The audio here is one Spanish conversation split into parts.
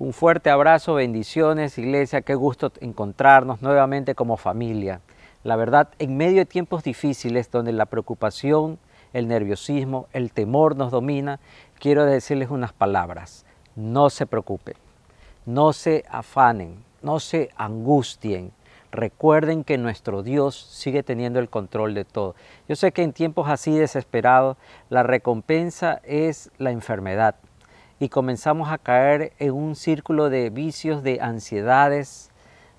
Un fuerte abrazo, bendiciones, iglesia, qué gusto encontrarnos nuevamente como familia. La verdad, en medio de tiempos difíciles donde la preocupación, el nerviosismo, el temor nos domina, quiero decirles unas palabras. No se preocupen, no se afanen, no se angustien. Recuerden que nuestro Dios sigue teniendo el control de todo. Yo sé que en tiempos así desesperados la recompensa es la enfermedad, y comenzamos a caer en un círculo de vicios, de ansiedades,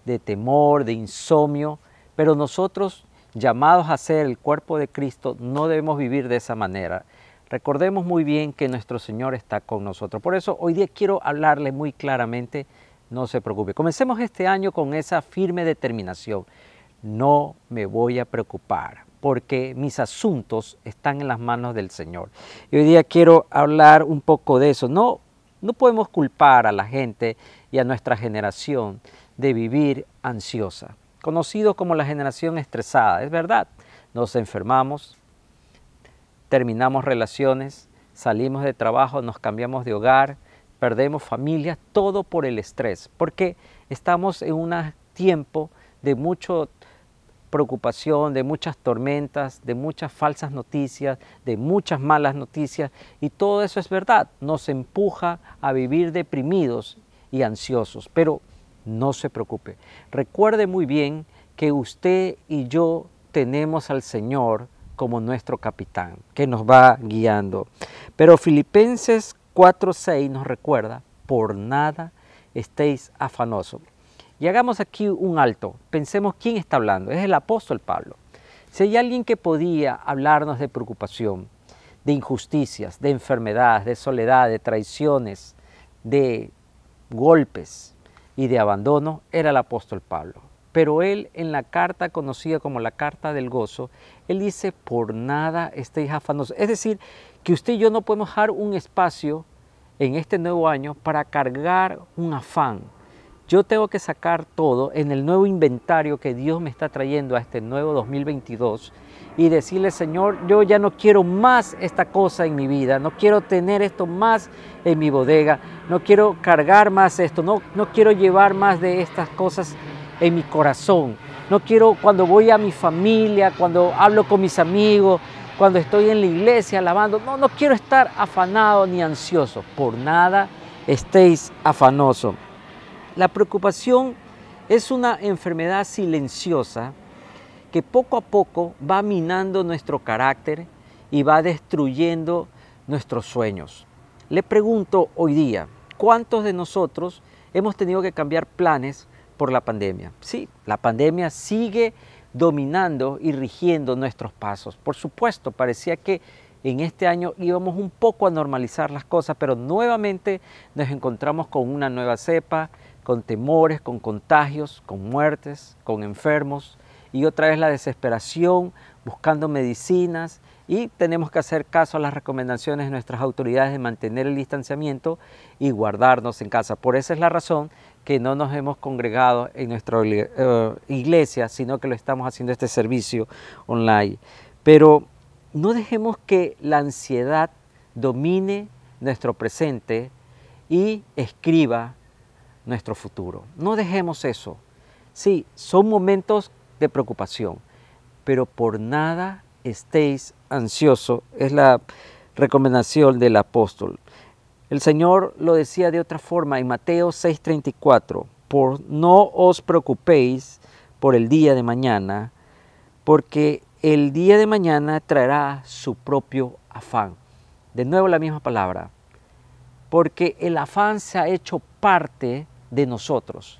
de temor, de insomnio, pero nosotros llamados a ser el cuerpo de Cristo no debemos vivir de esa manera. Recordemos muy bien que nuestro Señor está con nosotros. Por eso hoy día quiero hablarle muy claramente, no se preocupe. Comencemos este año con esa firme determinación. No me voy a preocupar porque mis asuntos están en las manos del Señor. Y hoy día quiero hablar un poco de eso. No, no podemos culpar a la gente y a nuestra generación de vivir ansiosa, conocido como la generación estresada. Es verdad, nos enfermamos, terminamos relaciones, salimos de trabajo, nos cambiamos de hogar, perdemos familia, todo por el estrés, porque estamos en un tiempo de mucho preocupación, de muchas tormentas, de muchas falsas noticias, de muchas malas noticias. Y todo eso es verdad, nos empuja a vivir deprimidos y ansiosos. Pero no se preocupe. Recuerde muy bien que usted y yo tenemos al Señor como nuestro capitán, que nos va guiando. Pero Filipenses 4:6 nos recuerda, por nada estéis afanosos. Y hagamos aquí un alto. Pensemos quién está hablando. Es el apóstol Pablo. Si hay alguien que podía hablarnos de preocupación, de injusticias, de enfermedades, de soledad, de traiciones, de golpes y de abandono, era el apóstol Pablo. Pero él en la carta conocida como la carta del gozo, él dice, por nada estéis afanosos. Es decir, que usted y yo no podemos dejar un espacio en este nuevo año para cargar un afán, yo tengo que sacar todo en el nuevo inventario que Dios me está trayendo a este nuevo 2022 y decirle, Señor, yo ya no quiero más esta cosa en mi vida, no quiero tener esto más en mi bodega, no quiero cargar más esto, no, no quiero llevar más de estas cosas en mi corazón. No quiero cuando voy a mi familia, cuando hablo con mis amigos, cuando estoy en la iglesia alabando, no, no quiero estar afanado ni ansioso. Por nada estéis afanosos. La preocupación es una enfermedad silenciosa que poco a poco va minando nuestro carácter y va destruyendo nuestros sueños. Le pregunto hoy día, ¿cuántos de nosotros hemos tenido que cambiar planes por la pandemia? Sí, la pandemia sigue dominando y rigiendo nuestros pasos. Por supuesto, parecía que en este año íbamos un poco a normalizar las cosas, pero nuevamente nos encontramos con una nueva cepa, con temores, con contagios, con muertes, con enfermos y otra vez la desesperación buscando medicinas y tenemos que hacer caso a las recomendaciones de nuestras autoridades de mantener el distanciamiento y guardarnos en casa. Por esa es la razón que no nos hemos congregado en nuestra eh, iglesia, sino que lo estamos haciendo este servicio online. Pero no dejemos que la ansiedad domine nuestro presente y escriba nuestro futuro. No dejemos eso. Sí, son momentos de preocupación, pero por nada estéis ansioso, es la recomendación del apóstol. El Señor lo decía de otra forma en Mateo 6:34, por no os preocupéis por el día de mañana, porque el día de mañana traerá su propio afán. De nuevo la misma palabra, porque el afán se ha hecho parte de nosotros.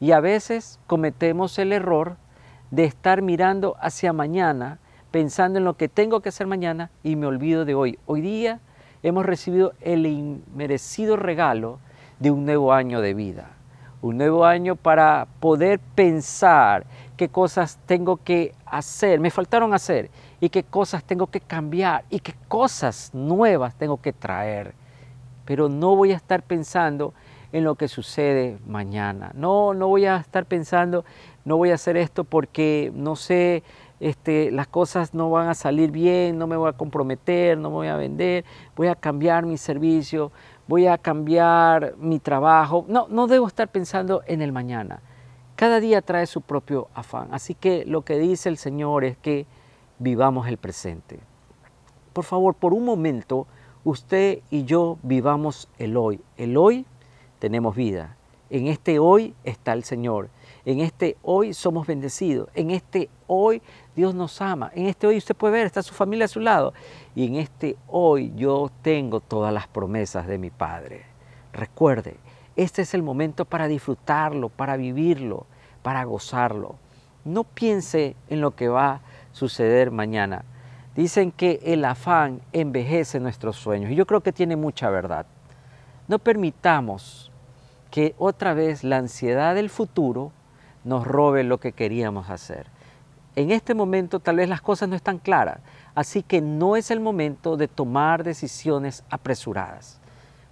Y a veces cometemos el error de estar mirando hacia mañana, pensando en lo que tengo que hacer mañana y me olvido de hoy. Hoy día hemos recibido el inmerecido regalo de un nuevo año de vida. Un nuevo año para poder pensar qué cosas tengo que hacer, me faltaron hacer, y qué cosas tengo que cambiar, y qué cosas nuevas tengo que traer. Pero no voy a estar pensando en lo que sucede mañana. No, no voy a estar pensando, no voy a hacer esto porque no sé, este, las cosas no van a salir bien, no me voy a comprometer, no me voy a vender, voy a cambiar mi servicio, voy a cambiar mi trabajo. No, no debo estar pensando en el mañana. Cada día trae su propio afán. Así que lo que dice el Señor es que vivamos el presente. Por favor, por un momento, usted y yo vivamos el hoy. El hoy tenemos vida. En este hoy está el Señor. En este hoy somos bendecidos. En este hoy Dios nos ama. En este hoy usted puede ver, está su familia a su lado. Y en este hoy yo tengo todas las promesas de mi Padre. Recuerde, este es el momento para disfrutarlo, para vivirlo, para gozarlo. No piense en lo que va a suceder mañana. Dicen que el afán envejece nuestros sueños y yo creo que tiene mucha verdad. No permitamos que otra vez la ansiedad del futuro nos robe lo que queríamos hacer. En este momento tal vez las cosas no están claras, así que no es el momento de tomar decisiones apresuradas.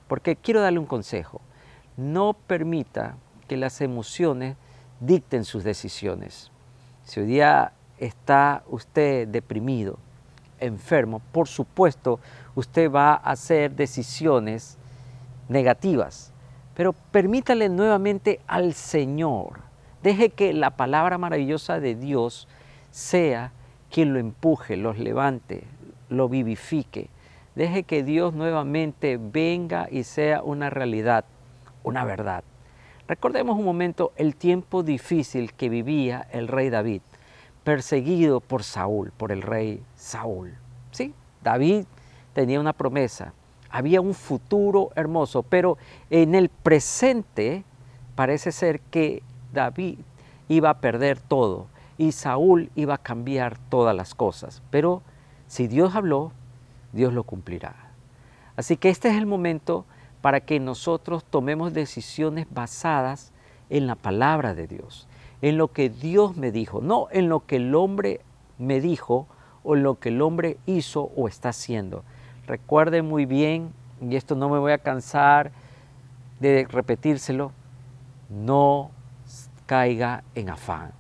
Porque quiero darle un consejo, no permita que las emociones dicten sus decisiones. Si hoy día está usted deprimido, enfermo, por supuesto usted va a hacer decisiones negativas, pero permítale nuevamente al Señor. Deje que la palabra maravillosa de Dios sea quien lo empuje, los levante, lo vivifique. Deje que Dios nuevamente venga y sea una realidad, una verdad. Recordemos un momento el tiempo difícil que vivía el rey David, perseguido por Saúl, por el rey Saúl. Sí, David tenía una promesa, había un futuro hermoso, pero en el presente parece ser que David iba a perder todo y Saúl iba a cambiar todas las cosas. Pero si Dios habló, Dios lo cumplirá. Así que este es el momento para que nosotros tomemos decisiones basadas en la palabra de Dios, en lo que Dios me dijo, no en lo que el hombre me dijo o lo que el hombre hizo o está haciendo. Recuerde muy bien, y esto no me voy a cansar de repetírselo, no caiga en afán,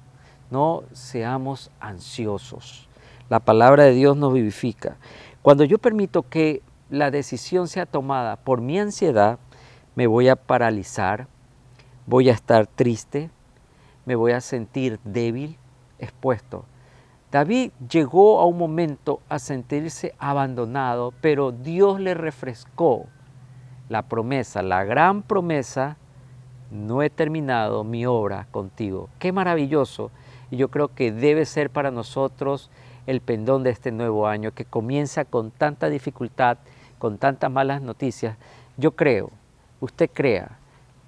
no seamos ansiosos. La palabra de Dios nos vivifica. Cuando yo permito que la decisión sea tomada por mi ansiedad, me voy a paralizar, voy a estar triste, me voy a sentir débil, expuesto. David llegó a un momento a sentirse abandonado, pero Dios le refrescó la promesa, la gran promesa, no he terminado mi obra contigo. Qué maravilloso. Y yo creo que debe ser para nosotros el pendón de este nuevo año que comienza con tanta dificultad, con tantas malas noticias. Yo creo, usted crea,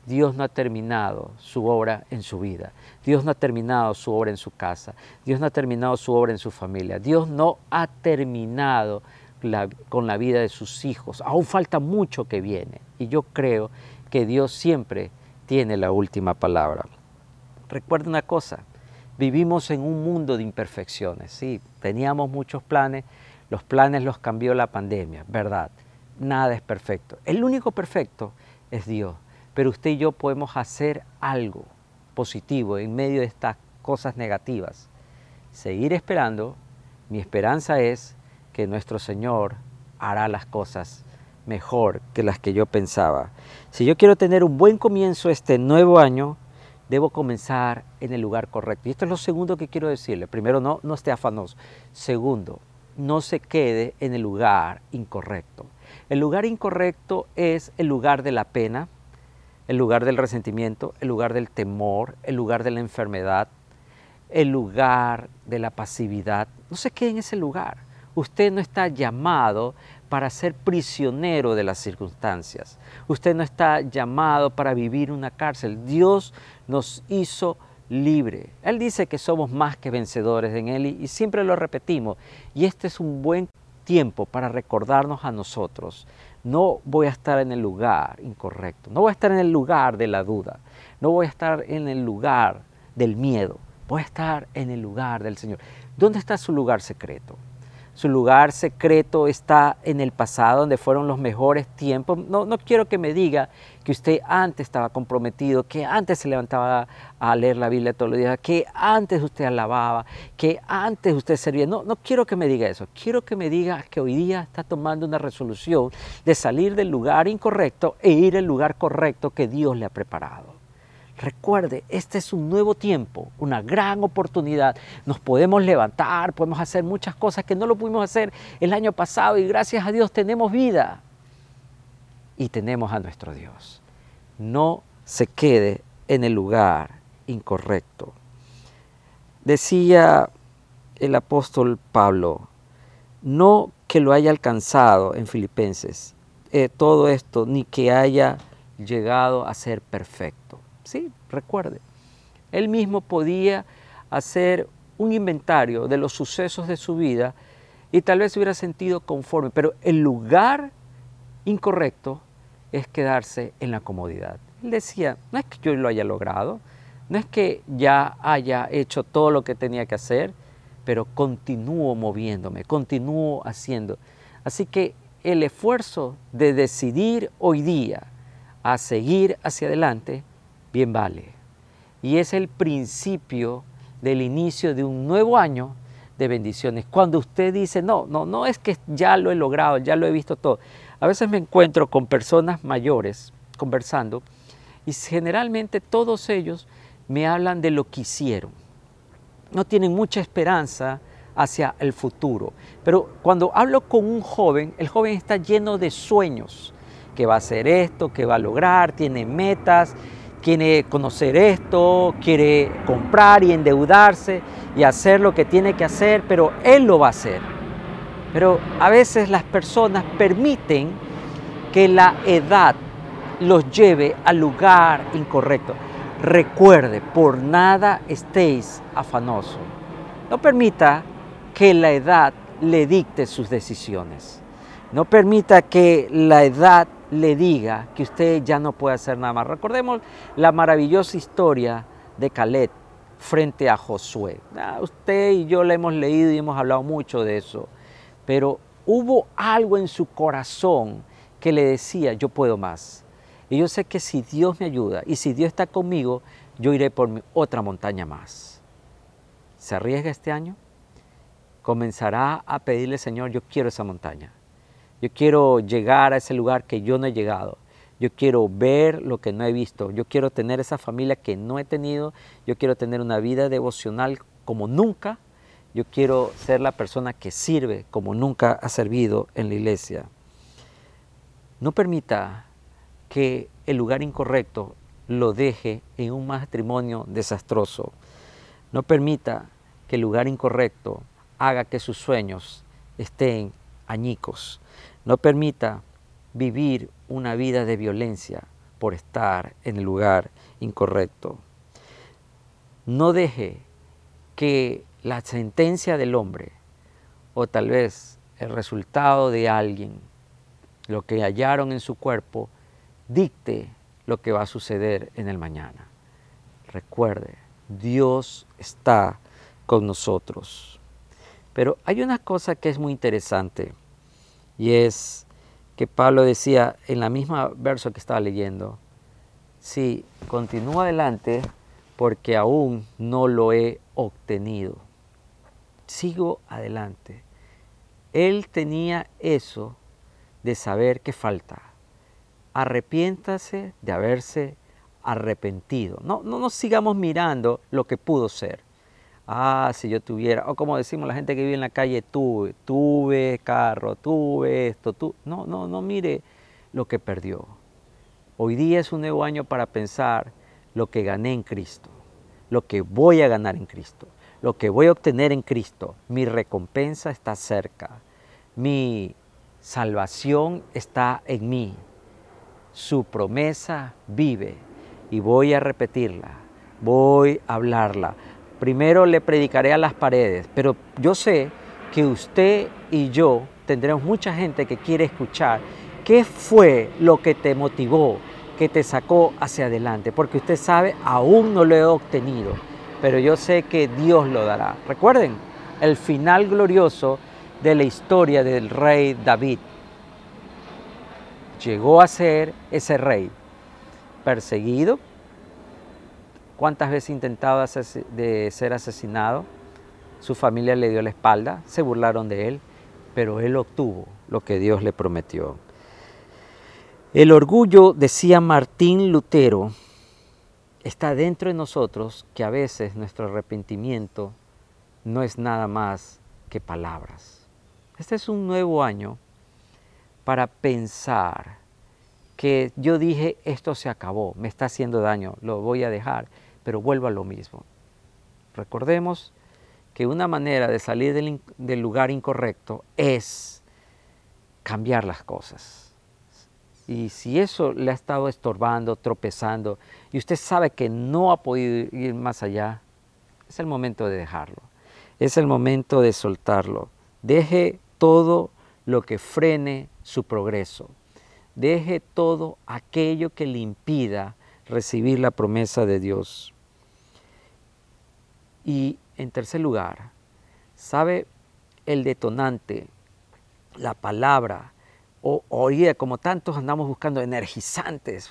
Dios no ha terminado su obra en su vida. Dios no ha terminado su obra en su casa. Dios no ha terminado su obra en su familia. Dios no ha terminado con la vida de sus hijos. Aún falta mucho que viene. Y yo creo que Dios siempre tiene la última palabra. Recuerda una cosa, vivimos en un mundo de imperfecciones. Sí, teníamos muchos planes, los planes los cambió la pandemia, verdad. Nada es perfecto. El único perfecto es Dios pero usted y yo podemos hacer algo positivo en medio de estas cosas negativas. Seguir esperando, mi esperanza es que nuestro Señor hará las cosas mejor que las que yo pensaba. Si yo quiero tener un buen comienzo este nuevo año, debo comenzar en el lugar correcto. Y esto es lo segundo que quiero decirle. Primero, no, no esté afanoso. Segundo, no se quede en el lugar incorrecto. El lugar incorrecto es el lugar de la pena, el lugar del resentimiento, el lugar del temor, el lugar de la enfermedad, el lugar de la pasividad. No se quede en ese lugar. Usted no está llamado para ser prisionero de las circunstancias. Usted no está llamado para vivir una cárcel. Dios nos hizo libre. Él dice que somos más que vencedores en Él y, siempre lo repetimos. Y este es un buen tiempo para recordarnos a nosotros no voy a estar en el lugar incorrecto, no voy a estar en el lugar de la duda, no voy a estar en el lugar del miedo, voy a estar en el lugar del Señor. ¿Dónde está su lugar secreto? Su lugar secreto está en el pasado, donde fueron los mejores tiempos. No, no quiero que me diga que usted antes estaba comprometido, que antes se levantaba a leer la Biblia todos los días, que antes usted alababa, que antes usted servía. No, no quiero que me diga eso. Quiero que me diga que hoy día está tomando una resolución de salir del lugar incorrecto e ir al lugar correcto que Dios le ha preparado. Recuerde, este es un nuevo tiempo, una gran oportunidad. Nos podemos levantar, podemos hacer muchas cosas que no lo pudimos hacer el año pasado y gracias a Dios tenemos vida y tenemos a nuestro Dios. No se quede en el lugar incorrecto. Decía el apóstol Pablo, no que lo haya alcanzado en Filipenses, eh, todo esto, ni que haya llegado a ser perfecto Sí, recuerde. Él mismo podía hacer un inventario de los sucesos de su vida y tal vez se hubiera sentido conforme, pero el lugar incorrecto es quedarse en la comodidad. Él decía, no es que yo lo haya logrado, no es que ya haya hecho todo lo que tenía que hacer, pero continúo moviéndome, continúo haciendo. Así que el esfuerzo de decidir hoy día a seguir hacia adelante bien vale. Y es el principio del inicio de un nuevo año de bendiciones. Cuando usted dice, no, no, no es que ya lo he logrado, ya lo he visto todo. A veces me encuentro con personas mayores conversando y generalmente todos ellos me hablan de lo que hicieron. No tienen mucha esperanza hacia el futuro. Pero cuando hablo con un joven, el joven está lleno de sueños, que va a hacer esto, que va a lograr, tiene metas, quiere conocer esto, quiere comprar y endeudarse y hacer lo que tiene que hacer, pero él lo va a hacer. Pero a veces las personas permiten que la edad los lleve al lugar incorrecto. Recuerde, por nada estéis afanosos. No permita que la edad le dicte sus decisiones. No permita que la edad le diga que usted ya no puede hacer nada más. Recordemos la maravillosa historia de Caleb frente a Josué. Ah, usted y yo la hemos leído y hemos hablado mucho de eso, pero hubo algo en su corazón que le decía, yo puedo más. Y yo sé que si Dios me ayuda y si Dios está conmigo, yo iré por otra montaña más. ¿Se arriesga este año? Comenzará a pedirle, Señor, yo quiero esa montaña. Yo quiero llegar a ese lugar que yo no he llegado. Yo quiero ver lo que no he visto. Yo quiero tener esa familia que no he tenido. Yo quiero tener una vida devocional como nunca. Yo quiero ser la persona que sirve como nunca ha servido en la iglesia. No permita que el lugar incorrecto lo deje en un matrimonio desastroso. No permita que el lugar incorrecto haga que sus sueños estén añicos. No permita vivir una vida de violencia por estar en el lugar incorrecto. No deje que la sentencia del hombre o tal vez el resultado de alguien, lo que hallaron en su cuerpo, dicte lo que va a suceder en el mañana. Recuerde, Dios está con nosotros. Pero hay una cosa que es muy interesante y es que Pablo decía en la misma verso que estaba leyendo, sí, continúa adelante porque aún no lo he obtenido. Sigo adelante. Él tenía eso de saber que falta. Arrepiéntase de haberse arrepentido. No, no nos sigamos mirando lo que pudo ser ah, si yo tuviera, o como decimos la gente que vive en la calle, tuve, tuve carro, tuve esto, tú. No, no, no mire lo que perdió. Hoy día es un nuevo año para pensar lo que gané en Cristo, lo que voy a ganar en Cristo, lo que voy a obtener en Cristo. Mi recompensa está cerca, mi salvación está en mí, su promesa vive y voy a repetirla, voy a hablarla primero le predicaré a las paredes, pero yo sé que usted y yo tendremos mucha gente que quiere escuchar qué fue lo que te motivó, que te sacó hacia adelante, porque usted sabe, aún no lo he obtenido, pero yo sé que Dios lo dará. Recuerden, el final glorioso de la historia del rey David. Llegó a ser ese rey, perseguido. ¿Cuántas veces intentado de ser asesinado? Su familia le dio la espalda, se burlaron de él, pero él obtuvo lo que Dios le prometió. El orgullo, decía Martín Lutero, está dentro de nosotros que a veces nuestro arrepentimiento no es nada más que palabras. Este es un nuevo año para pensar que yo dije esto se acabó, me está haciendo daño, lo voy a dejar, pero vuelvo a lo mismo. Recordemos que una manera de salir del, del lugar incorrecto es cambiar las cosas. Y si eso le ha estado estorbando, tropezando, y usted sabe que no ha podido ir más allá, es el momento de dejarlo. Es el momento de soltarlo. Deje todo lo que frene su progreso. Deje todo aquello que le impida recibir la promesa de Dios. Y en tercer lugar, ¿sabe el detonante, la palabra, o oye, como tantos andamos buscando energizantes.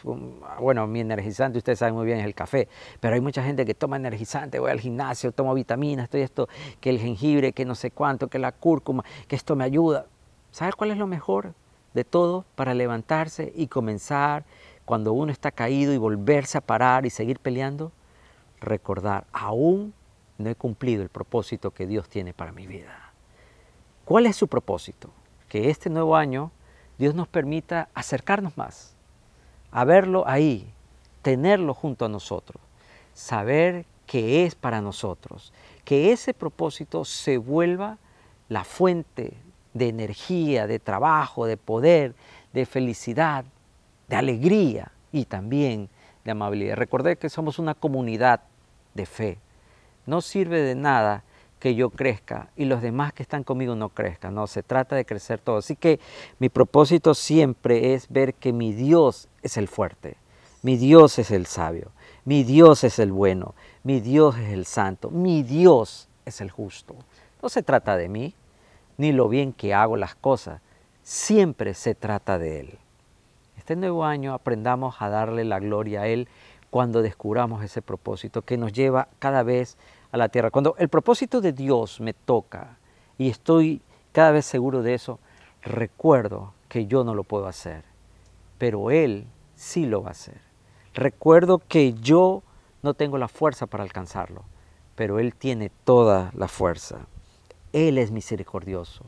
Bueno, mi energizante, ustedes saben muy bien, es el café, pero hay mucha gente que toma energizante, voy al gimnasio, tomo vitaminas, estoy esto, que el jengibre, que no sé cuánto, que la cúrcuma, que esto me ayuda. ¿Sabes cuál es lo mejor de todo para levantarse y comenzar cuando uno está caído y volverse a parar y seguir peleando? Recordar, aún no he cumplido el propósito que Dios tiene para mi vida. ¿Cuál es su propósito? Que este nuevo año Dios nos permita acercarnos más, a verlo ahí, tenerlo junto a nosotros, saber que es para nosotros, que ese propósito se vuelva la fuente de energía, de trabajo, de poder, de felicidad, de alegría y también de amabilidad. Recordé que somos una comunidad de fe. No sirve de nada que yo crezca y los demás que están conmigo no crezcan. No, se trata de crecer todos. Así que mi propósito siempre es ver que mi Dios es el fuerte, mi Dios es el sabio, mi Dios es el bueno, mi Dios es el santo, mi Dios es el justo. No se trata de mí, ni lo bien que hago las cosas, siempre se trata de Él. Este nuevo año aprendamos a darle la gloria a Él cuando descubramos ese propósito que nos lleva cada vez la tierra. Cuando el propósito de Dios me toca y estoy cada vez seguro de eso, recuerdo que yo no lo puedo hacer, pero Él sí lo va a hacer. Recuerdo que yo no tengo la fuerza para alcanzarlo, pero Él tiene toda la fuerza. Él es misericordioso.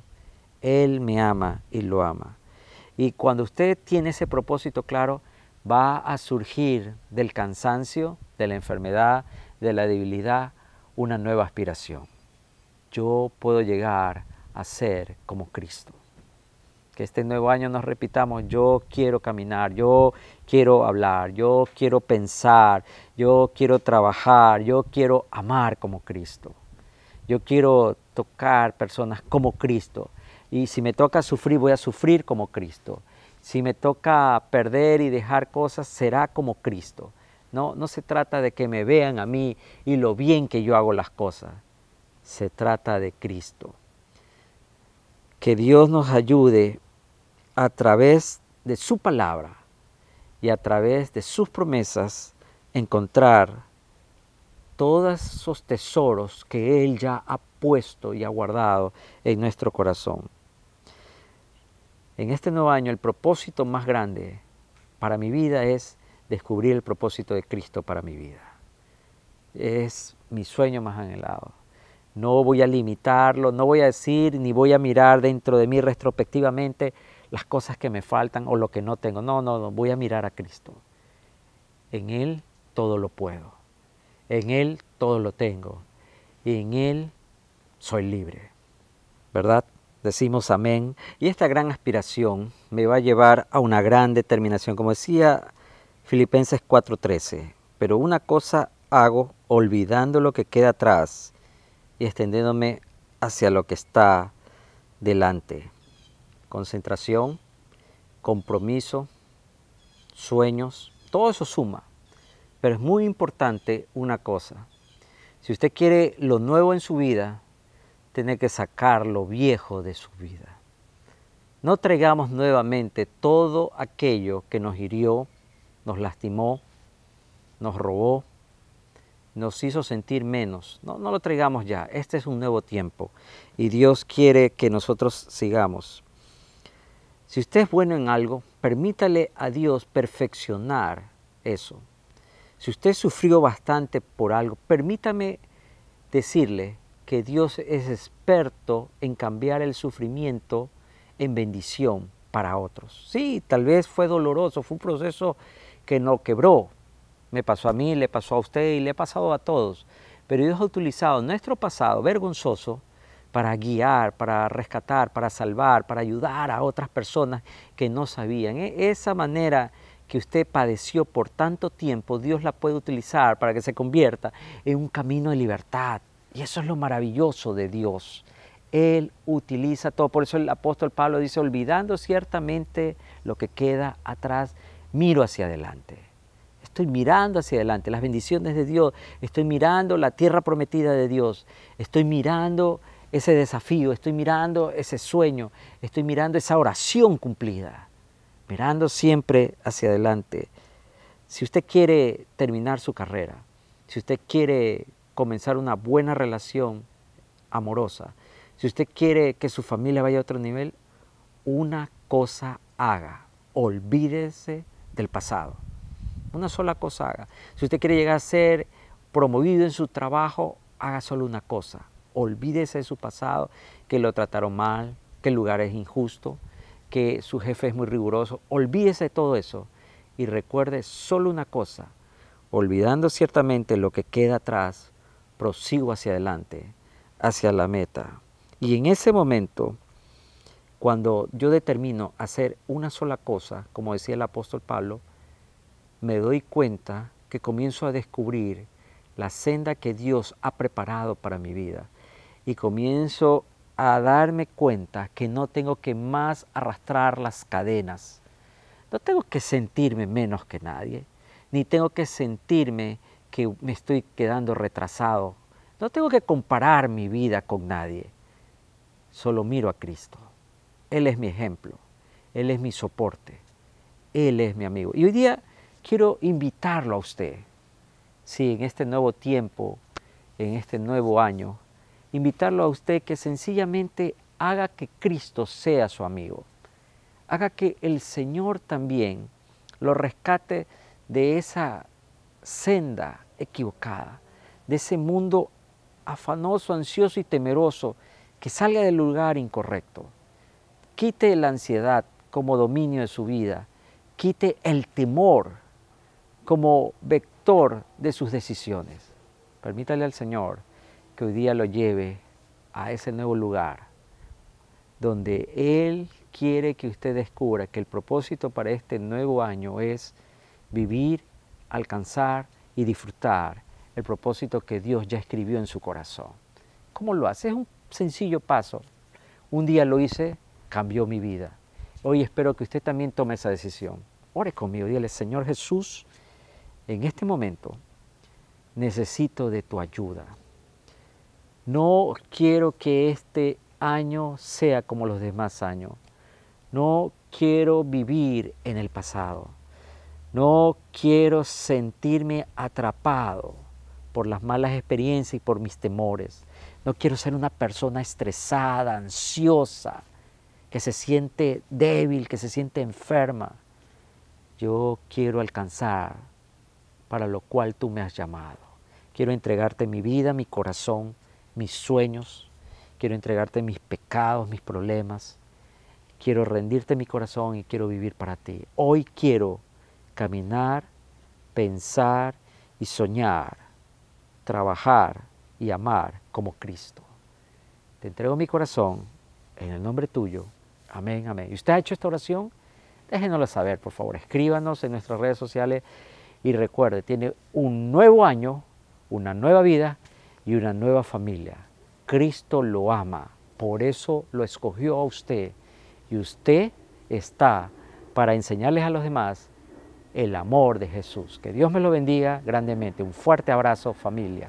Él me ama y lo ama. Y cuando usted tiene ese propósito claro, va a surgir del cansancio, de la enfermedad, de la debilidad, una nueva aspiración. Yo puedo llegar a ser como Cristo. Que este nuevo año nos repitamos, yo quiero caminar, yo quiero hablar, yo quiero pensar, yo quiero trabajar, yo quiero amar como Cristo. Yo quiero tocar personas como Cristo. Y si me toca sufrir, voy a sufrir como Cristo. Si me toca perder y dejar cosas, será como Cristo. No, no se trata de que me vean a mí y lo bien que yo hago las cosas. Se trata de Cristo. Que Dios nos ayude a través de su palabra y a través de sus promesas encontrar todos esos tesoros que Él ya ha puesto y ha guardado en nuestro corazón. En este nuevo año el propósito más grande para mi vida es descubrir el propósito de Cristo para mi vida. Es mi sueño más anhelado. No voy a limitarlo, no voy a decir ni voy a mirar dentro de mí retrospectivamente las cosas que me faltan o lo que no tengo. No, no, no, voy a mirar a Cristo. En Él todo lo puedo. En Él todo lo tengo. Y en Él soy libre. ¿Verdad? Decimos amén. Y esta gran aspiración me va a llevar a una gran determinación. Como decía Filipenses 4:13, pero una cosa hago olvidando lo que queda atrás y extendiéndome hacia lo que está delante. Concentración, compromiso, sueños, todo eso suma. Pero es muy importante una cosa. Si usted quiere lo nuevo en su vida, tener que sacar lo viejo de su vida. No traigamos nuevamente todo aquello que nos hirió, nos lastimó, nos robó, nos hizo sentir menos. No, no lo traigamos ya. Este es un nuevo tiempo y Dios quiere que nosotros sigamos. Si usted es bueno en algo, permítale a Dios perfeccionar eso. Si usted sufrió bastante por algo, permítame decirle que Dios es experto en cambiar el sufrimiento en bendición para otros. Sí, tal vez fue doloroso, fue un proceso que no quebró, me pasó a mí, le pasó a usted y le ha pasado a todos. Pero Dios ha utilizado nuestro pasado vergonzoso para guiar, para rescatar, para salvar, para ayudar a otras personas que no sabían. E, esa manera que usted padeció por tanto tiempo, Dios la puede utilizar para que se convierta en un camino de libertad. Y eso es lo maravilloso de Dios. Él utiliza todo. Por eso el apóstol Pablo dice, olvidando ciertamente lo que queda atrás, miro hacia adelante. Estoy mirando hacia adelante, las bendiciones de Dios, estoy mirando la tierra prometida de Dios, estoy mirando ese desafío, estoy mirando ese sueño, estoy mirando esa oración cumplida, mirando siempre hacia adelante. Si usted quiere terminar su carrera, si usted quiere comenzar una buena relación amorosa, si usted quiere que su familia vaya a otro nivel, una cosa haga, olvídese del pasado. Una sola cosa haga. Si usted quiere llegar a ser promovido en su trabajo, haga solo una cosa. Olvídese de su pasado, que lo trataron mal, que el lugar es injusto, que su jefe es muy riguroso. Olvídese de todo eso y recuerde solo una cosa. Olvidando ciertamente lo que queda atrás, prosigo hacia adelante, hacia la meta. Y en ese momento, cuando yo determino hacer una sola cosa, como decía el apóstol Pablo, me doy cuenta que comienzo a descubrir la senda que Dios ha preparado para mi vida y comienzo a darme cuenta que no tengo que más arrastrar las cadenas. No tengo que sentirme menos que nadie, ni tengo que sentirme que me estoy quedando retrasado. No tengo que comparar mi vida con nadie. Solo miro a Cristo. Él es mi ejemplo. Él es mi soporte. Él es mi amigo. Y hoy día quiero invitarlo a usted, sí, en este nuevo tiempo, en este nuevo año, invitarlo a usted que sencillamente haga que Cristo sea su amigo, haga que el Señor también lo rescate de esa senda equivocada, de ese mundo afanoso, ansioso y temeroso que salga del lugar incorrecto. Quite la ansiedad como dominio de su vida, quite el temor como vector de sus decisiones. Permítale al Señor que hoy día lo lleve a ese nuevo lugar donde Él quiere que usted descubra que el propósito para este nuevo año es vivir, alcanzar y disfrutar el propósito que Dios ya escribió en su corazón. ¿Cómo lo hace? Es un sencillo paso. Un día lo hice, cambió mi vida. Hoy espero que usted también tome esa decisión. Ore conmigo, dígale, Señor Jesús, en este momento necesito de tu ayuda. No quiero que este año sea como los demás años. No quiero vivir en el pasado. No quiero sentirme atrapado por las malas experiencias y por mis temores. No quiero ser una persona estresada, ansiosa, que se siente débil, que se siente enferma. Yo quiero alcanzar para lo cual tú me has llamado. Quiero entregarte mi vida, mi corazón, mis sueños. Quiero entregarte mis pecados, mis problemas. Quiero rendirte mi corazón y quiero vivir para ti. Hoy quiero caminar, pensar y soñar, trabajar y amar como Cristo. Te entrego mi corazón en el nombre tuyo. Amén, amén. ¿Y usted ha hecho esta oración? Déjenoslo saber, por favor. Escríbanos en nuestras redes sociales y recuerde, tiene un nuevo año, una nueva vida y una nueva familia. Cristo lo ama, por eso lo escogió a usted y usted está para enseñarles a los demás el amor de Jesús. Que Dios me lo bendiga grandemente. Un fuerte abrazo familia.